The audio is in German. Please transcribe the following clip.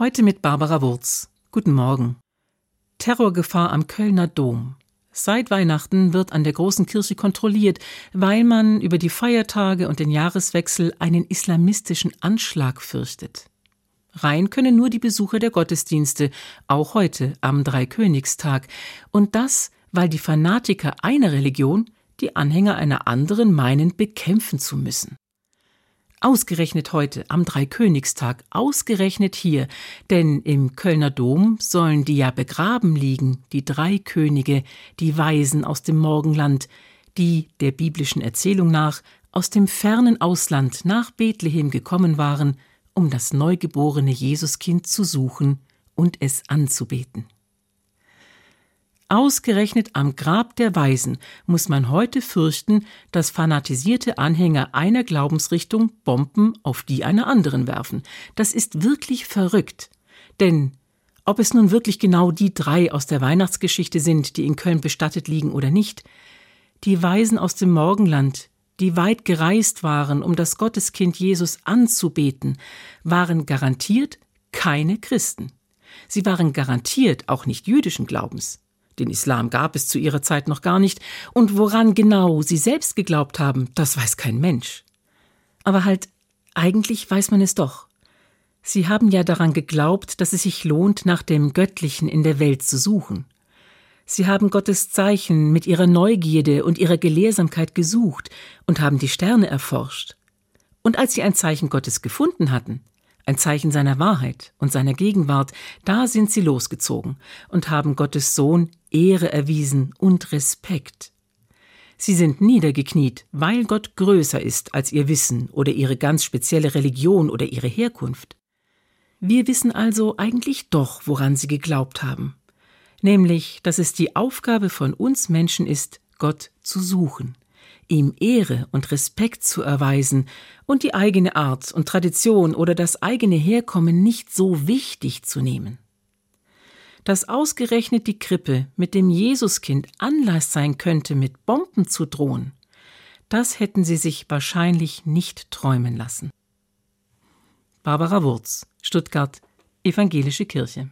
Heute mit Barbara Wurz. Guten Morgen. Terrorgefahr am Kölner Dom. Seit Weihnachten wird an der großen Kirche kontrolliert, weil man über die Feiertage und den Jahreswechsel einen islamistischen Anschlag fürchtet. Rein können nur die Besucher der Gottesdienste, auch heute am Dreikönigstag, und das, weil die Fanatiker einer Religion die Anhänger einer anderen meinen, bekämpfen zu müssen. Ausgerechnet heute, am Dreikönigstag, ausgerechnet hier, denn im Kölner Dom sollen die ja begraben liegen, die drei Könige, die Weisen aus dem Morgenland, die, der biblischen Erzählung nach, aus dem fernen Ausland nach Bethlehem gekommen waren, um das neugeborene Jesuskind zu suchen und es anzubeten. Ausgerechnet am Grab der Weisen muss man heute fürchten, dass fanatisierte Anhänger einer Glaubensrichtung Bomben auf die einer anderen werfen. Das ist wirklich verrückt. Denn ob es nun wirklich genau die drei aus der Weihnachtsgeschichte sind, die in Köln bestattet liegen oder nicht, die Weisen aus dem Morgenland, die weit gereist waren, um das Gotteskind Jesus anzubeten, waren garantiert keine Christen. Sie waren garantiert auch nicht jüdischen Glaubens. Den Islam gab es zu ihrer Zeit noch gar nicht, und woran genau sie selbst geglaubt haben, das weiß kein Mensch. Aber halt, eigentlich weiß man es doch. Sie haben ja daran geglaubt, dass es sich lohnt, nach dem Göttlichen in der Welt zu suchen. Sie haben Gottes Zeichen mit ihrer Neugierde und ihrer Gelehrsamkeit gesucht und haben die Sterne erforscht. Und als sie ein Zeichen Gottes gefunden hatten, ein Zeichen seiner Wahrheit und seiner Gegenwart, da sind sie losgezogen und haben Gottes Sohn Ehre erwiesen und Respekt. Sie sind niedergekniet, weil Gott größer ist als ihr Wissen oder ihre ganz spezielle Religion oder ihre Herkunft. Wir wissen also eigentlich doch, woran sie geglaubt haben, nämlich, dass es die Aufgabe von uns Menschen ist, Gott zu suchen ihm Ehre und Respekt zu erweisen und die eigene Art und Tradition oder das eigene Herkommen nicht so wichtig zu nehmen. Dass ausgerechnet die Krippe mit dem Jesuskind Anlass sein könnte, mit Bomben zu drohen, das hätten sie sich wahrscheinlich nicht träumen lassen. Barbara Wurz, Stuttgart, Evangelische Kirche